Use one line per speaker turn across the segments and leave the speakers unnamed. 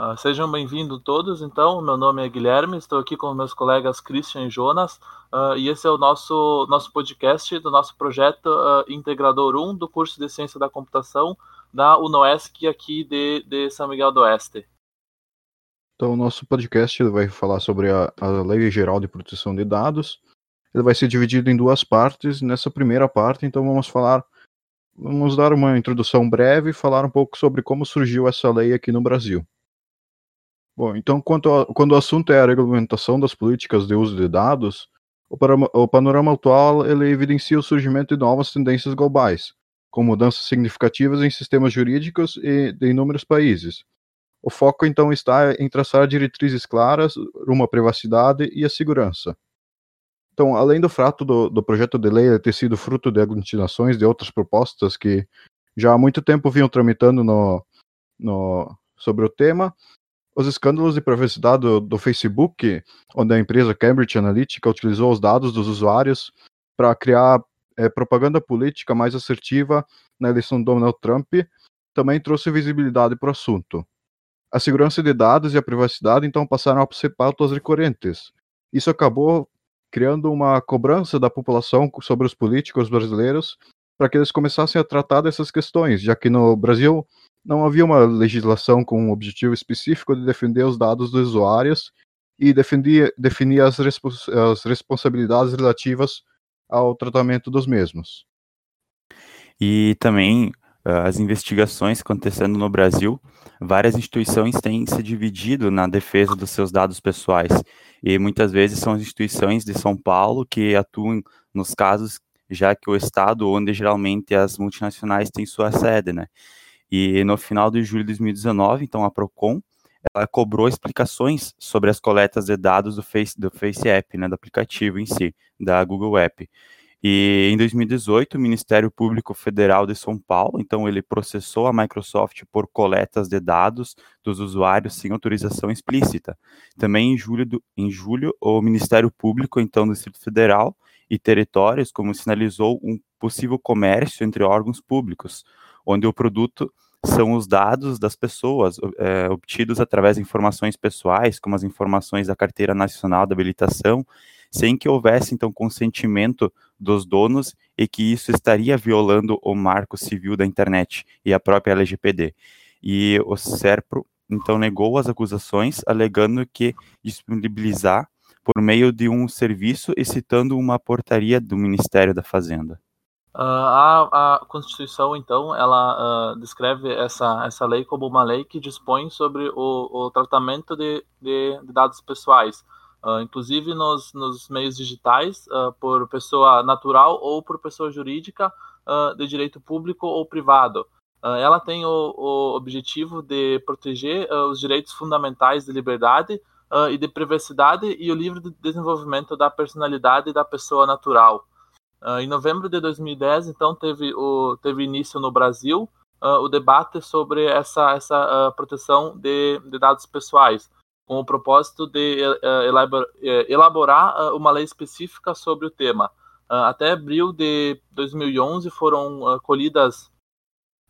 Uh, sejam bem-vindos todos, então. Meu nome é Guilherme, estou aqui com meus colegas Christian e Jonas, uh, e esse é o nosso, nosso podcast do nosso projeto uh, Integrador 1 do curso de Ciência da Computação da UNOESC aqui de, de São Miguel do Oeste.
Então, o nosso podcast vai falar sobre a, a Lei Geral de Proteção de Dados. Ele vai ser dividido em duas partes. Nessa primeira parte, então, vamos falar, vamos dar uma introdução breve e falar um pouco sobre como surgiu essa lei aqui no Brasil. Bom, então, a, quando o assunto é a regulamentação das políticas de uso de dados, o, o panorama atual ele evidencia o surgimento de novas tendências globais, com mudanças significativas em sistemas jurídicos e de inúmeros países, o foco então está em traçar diretrizes claras rumo à privacidade e à segurança. Então, além do fato do, do projeto de lei ter sido fruto de aglutinações de outras propostas que já há muito tempo vinham tramitando no, no, sobre o tema, os escândalos de privacidade do, do, Facebook, onde a empresa Cambridge Analytica utilizou os dados dos usuários para criar é, propaganda política mais assertiva na eleição do Donald Trump, também trouxe visibilidade para o assunto a segurança de dados e a privacidade então passaram a ser pautas recorrentes. Isso acabou criando uma cobrança da população sobre os políticos brasileiros para que eles começassem a tratar dessas questões, já que no Brasil não havia uma legislação com um objetivo específico de defender os dados dos usuários e definir as, respons as responsabilidades relativas ao tratamento dos mesmos.
E também as investigações acontecendo no Brasil, várias instituições têm se dividido na defesa dos seus dados pessoais. E muitas vezes são as instituições de São Paulo que atuam nos casos, já que o estado onde geralmente as multinacionais têm sua sede, né? E no final de julho de 2019, então a Procon ela cobrou explicações sobre as coletas de dados do Face do Face App, né, do aplicativo em si, da Google App. E em 2018, o Ministério Público Federal de São Paulo, então ele processou a Microsoft por coletas de dados dos usuários sem autorização explícita. Também em julho, do, em julho o Ministério Público, então do Distrito Federal e territórios, como sinalizou um possível comércio entre órgãos públicos, onde o produto são os dados das pessoas é, obtidos através de informações pessoais, como as informações da Carteira Nacional de Habilitação, sem que houvesse então consentimento dos donos e que isso estaria violando o marco civil da internet e a própria LGPD. E o SERPRO então negou as acusações, alegando que disponibilizar por meio de um serviço e citando uma portaria do Ministério da Fazenda.
Uh, a, a, Constituição, então, ela uh, descreve essa, essa lei como uma lei que dispõe sobre o, o tratamento de, de, de dados pessoais, Uh, inclusive nos, nos, meios digitais, uh, por pessoa natural ou por pessoa jurídica uh, de direito público ou privado. ela tem o, o, objetivo de proteger os direitos fundamentais de liberdade e de privacidade e o livre desenvolvimento da personalidade da pessoa natural. Em novembro de 2010, então, teve, o, teve início no Brasil o debate sobre essa, essa proteção de, de dados pessoais com o propósito de uh, elaborar uh, uma lei específica sobre o tema. até abril de 2011 foram colhidas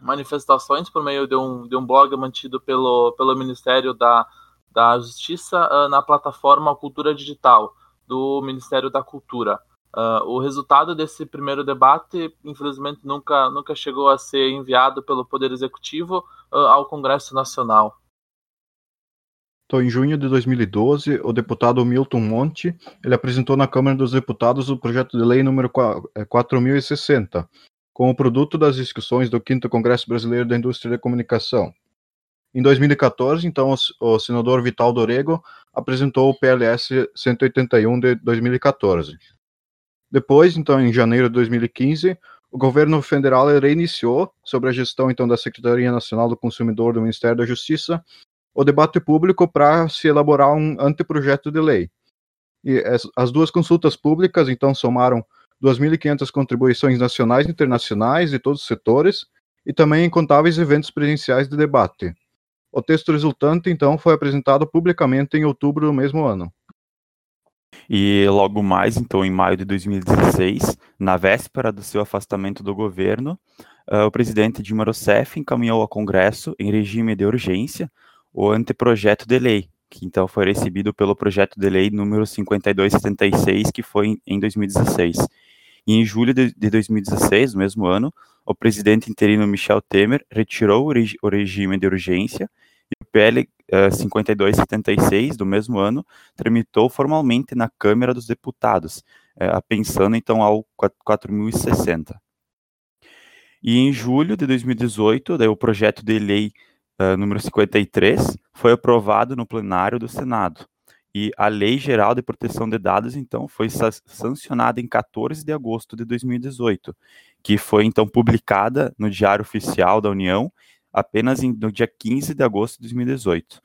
manifestações por meio de um, de um blog mantido pelo, pelo Ministério da, da Justiça na plataforma Cultura Digital do Ministério da Cultura. Uh, o resultado desse primeiro debate, infelizmente, nunca, nunca chegou a ser enviado pelo Poder Executivo uh, ao Congresso Nacional.
Então, em junho de 2012, o deputado Milton Monte, ele apresentou na Câmara dos Deputados o projeto de lei número 4060, é, como produto das discussões do 5 Congresso Brasileiro da Indústria da Comunicação. Em 2014, então, o senador Vital Dorego apresentou o PLS 181 de 2014. Depois, então, em janeiro de 2015, o governo federal reiniciou sobre a gestão então da Secretaria Nacional do Consumidor do Ministério da Justiça o debate público para se elaborar um anteprojeto de lei. E as duas consultas públicas, então, somaram 2.500 contribuições nacionais e internacionais de todos os setores e também incontáveis eventos presenciais de debate. O texto resultante, então, foi apresentado publicamente em outubro do mesmo ano.
E logo mais, então, em maio de 2016, na véspera do seu afastamento do governo, uh, o presidente Dilma Rousseff encaminhou ao Congresso, em regime de urgência, o anteprojeto de lei, que então foi recebido pelo projeto de lei número 5276, que foi em 2016. E em julho de, 2016, no mesmo ano, o presidente interino Michel Temer retirou o, regime de urgência e o PL uh, 5276 do mesmo ano tramitou formalmente na Câmara dos Deputados, uh, pensando então ao 4060. E em julho de 2018, daí, o projeto de lei uh, número 53 foi aprovado no plenário do Senado. E a Lei Geral de Proteção de Dados, então, foi sancionada em 14 de agosto de 2018, que foi, então, publicada no Diário Oficial da União apenas em, no dia 15 de agosto de 2018.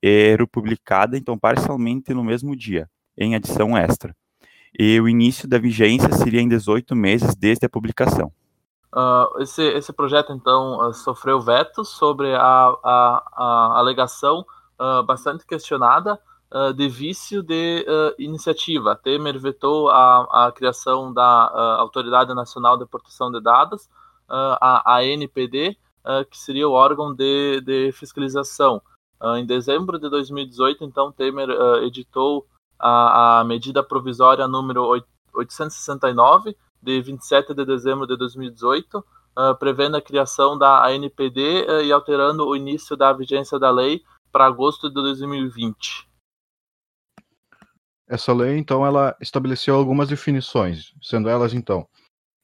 E republicada, então, parcialmente no mesmo dia, em edição extra. E o início da vigência seria em 18 meses desde a publicação.
Uh, esse, esse projeto, então, uh, sofreu vetos sobre a, a, a alegação uh, bastante questionada de vício de iniciativa. Temer vetou a, a criação da Autoridade Nacional de Proteção de Dados, a, a NPD, que seria o órgão de, de fiscalização. em dezembro de 2018, então, Temer editou a, a medida provisória número 869, de 27 de dezembro de 2018, uh, ah, prevendo a criação da ANPD uh, e alterando o início da vigência da lei para agosto de 2020.
Essa lei, então, ela estabeleceu algumas definições, sendo elas, então,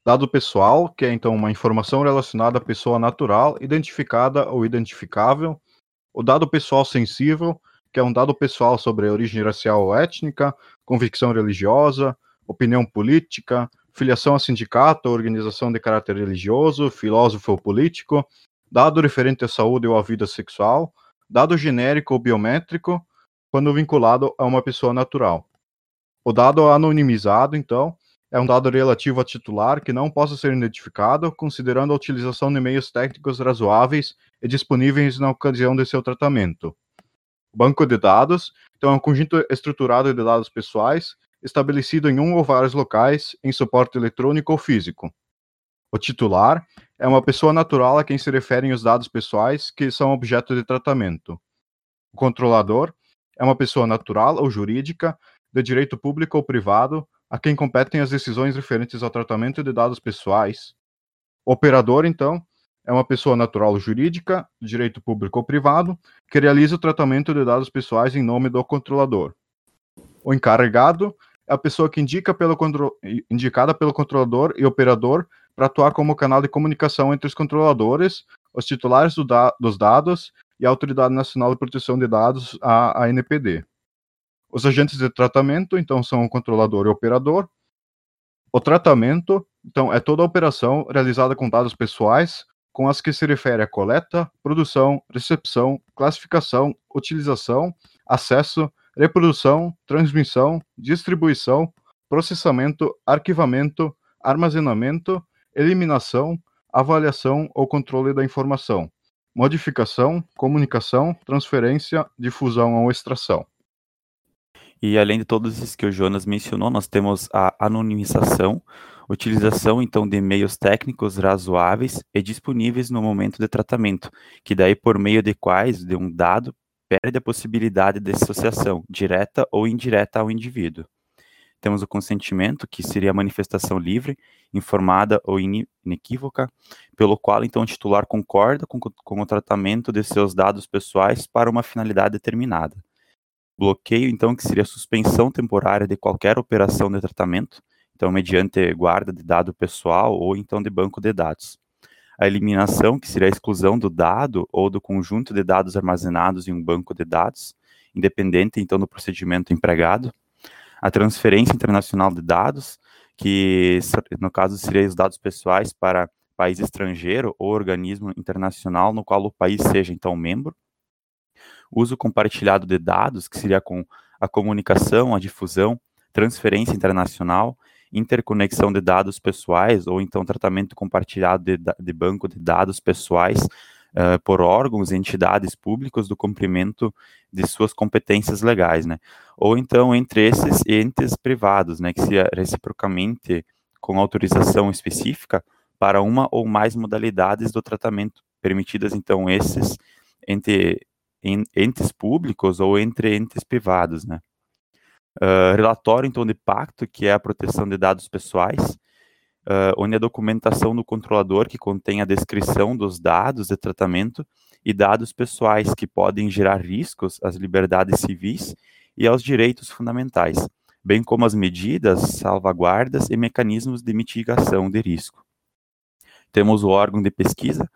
dado pessoal, que é, então, uma informação relacionada à pessoa natural, identificada ou identificável, o dado pessoal sensível, que é um dado pessoal sobre origem racial ou étnica, convicção religiosa, opinião política, filiação a sindicato ou organização de caráter religioso, filósofo ou político, dado referente à saúde ou à vida sexual, dado genérico ou biométrico, quando vinculado a uma pessoa natural. O dado anonimizado, então, é um dado relativo a titular que não possa ser identificado, considerando a utilização de meios técnicos razoáveis e disponíveis na ocasião de seu tratamento. Banco de dados, então, é um conjunto estruturado de dados pessoais estabelecido em um ou vários locais, em suporte eletrônico ou físico. O titular é uma pessoa natural a quem se referem os dados pessoais que são objeto de tratamento. O controlador é uma pessoa natural ou jurídica, de direito público ou privado, a quem competem as decisões referentes ao tratamento de dados pessoais. O operador, então, é uma pessoa natural ou jurídica, direito público ou privado, que realiza o tratamento de dados pessoais em nome do controlador. O encarregado é a pessoa que indica pelo indicada pelo controlador e operador para atuar como canal de comunicação entre os controladores, os titulares do da dos dados e a Autoridade Nacional de Proteção de Dados, a ANPD. Os agentes de tratamento, então, são o controlador e o operador. O tratamento, então, é toda a operação realizada com dados pessoais, com as que se refere a coleta, produção, recepção, classificação, utilização, acesso, reprodução, transmissão, distribuição, processamento, arquivamento, armazenamento, eliminação, avaliação ou controle da informação, modificação, comunicação, transferência, difusão ou extração.
E além de todos esses que o Jonas mencionou, nós temos a anonimização, utilização então de meios técnicos razoáveis e disponíveis no momento de tratamento, que daí por meio de quais de um dado perde a possibilidade de associação, direta ou indireta ao indivíduo. Temos o consentimento, que seria a manifestação livre, informada ou inequívoca, pelo qual então o titular concorda com, com o tratamento de seus dados pessoais para uma finalidade determinada. Bloqueio, então, que seria a suspensão temporária de qualquer operação de tratamento, então mediante guarda de dado pessoal ou então de banco de dados. A eliminação, que seria a exclusão do dado ou do conjunto de dados armazenados em um banco de dados, independente então do procedimento empregado, a transferência internacional de dados, que no caso seria os dados pessoais para país estrangeiro ou organismo internacional no qual o país seja então membro, uso compartilhado de dados, que seria com a comunicação, a difusão, transferência internacional interconexão de dados pessoais ou então tratamento compartilhado de, de banco de dados pessoais uh, por órgãos e entidades públicas do cumprimento de suas competências legais, né? Ou então entre esses entes privados, né, que se reciprocamente com autorização específica para uma ou mais modalidades do tratamento, permitidas então esses entre em entes públicos ou entre entes privados, né? Uh, relatório, então, de pacto, que é a proteção de dados pessoais, uh, onde a documentação do controlador, que contém a descrição dos dados de tratamento e dados pessoais que podem gerar riscos às liberdades civis e aos direitos fundamentais, bem como as medidas, salvaguardas e mecanismos de mitigação de risco. Temos o órgão de pesquisa,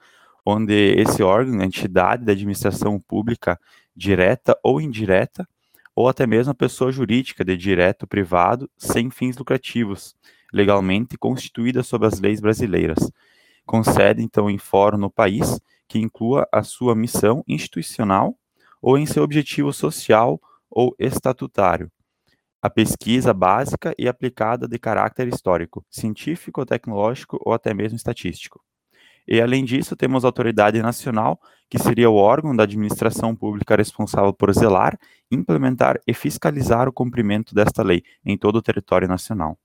onde esse órgão, entidade da administração pública direta ou indireta, ou até mesmo a pessoa jurídica de direto privado sem fins lucrativos, legalmente constituída sob as leis brasileiras. Concede, então, em fórum no país que inclua a sua missão institucional ou em seu objetivo social ou estatutário. A pesquisa básica e aplicada de caráter histórico, científico, tecnológico ou até mesmo estatístico. E, além disso, temos a autoridade nacional, que seria o órgão da administração pública responsável por zelar, implementar e fiscalizar o cumprimento desta lei em todo o território nacional.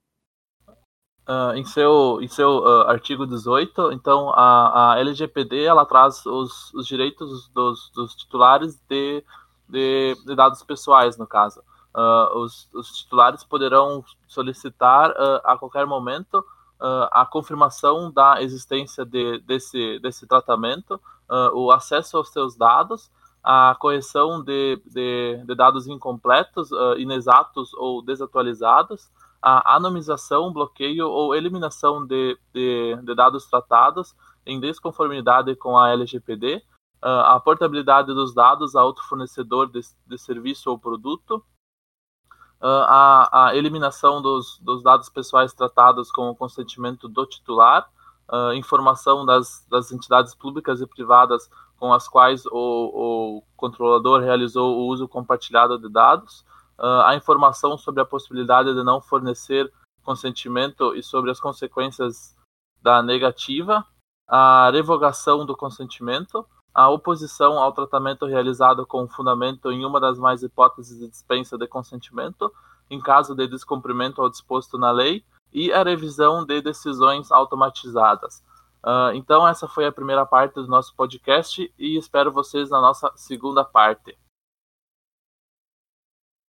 Uh, em seu, em seu uh, artigo 18, então a, a LGPD ela traz os, os direitos dos, dos titulares de, de, de, dados pessoais, no caso. Uh, os, os, titulares poderão solicitar a qualquer momento uh, a confirmação da existência de, desse, desse tratamento, uh, o acesso aos seus dados, a correção de, de, de dados incompletos, uh, inexatos ou desatualizados, a anonimização, bloqueio ou eliminação de, de, de dados tratados em desconformidade com a LGPD, a portabilidade dos dados a outro fornecedor de, de serviço ou produto, a, a eliminação dos, dos, dados pessoais tratados com o consentimento do titular, uh, informação das, das, entidades públicas e privadas com as quais o, o controlador realizou o uso compartilhado de dados, uh, a informação sobre a possibilidade de não fornecer consentimento e sobre as consequências da negativa, a revogação do consentimento, a oposição ao tratamento realizado com fundamento em uma das mais hipóteses de dispensa de consentimento, em caso de descumprimento ao disposto na lei, e a revisão de decisões automatizadas. Uh, então, essa foi a primeira parte do nosso podcast e espero vocês na nossa segunda parte.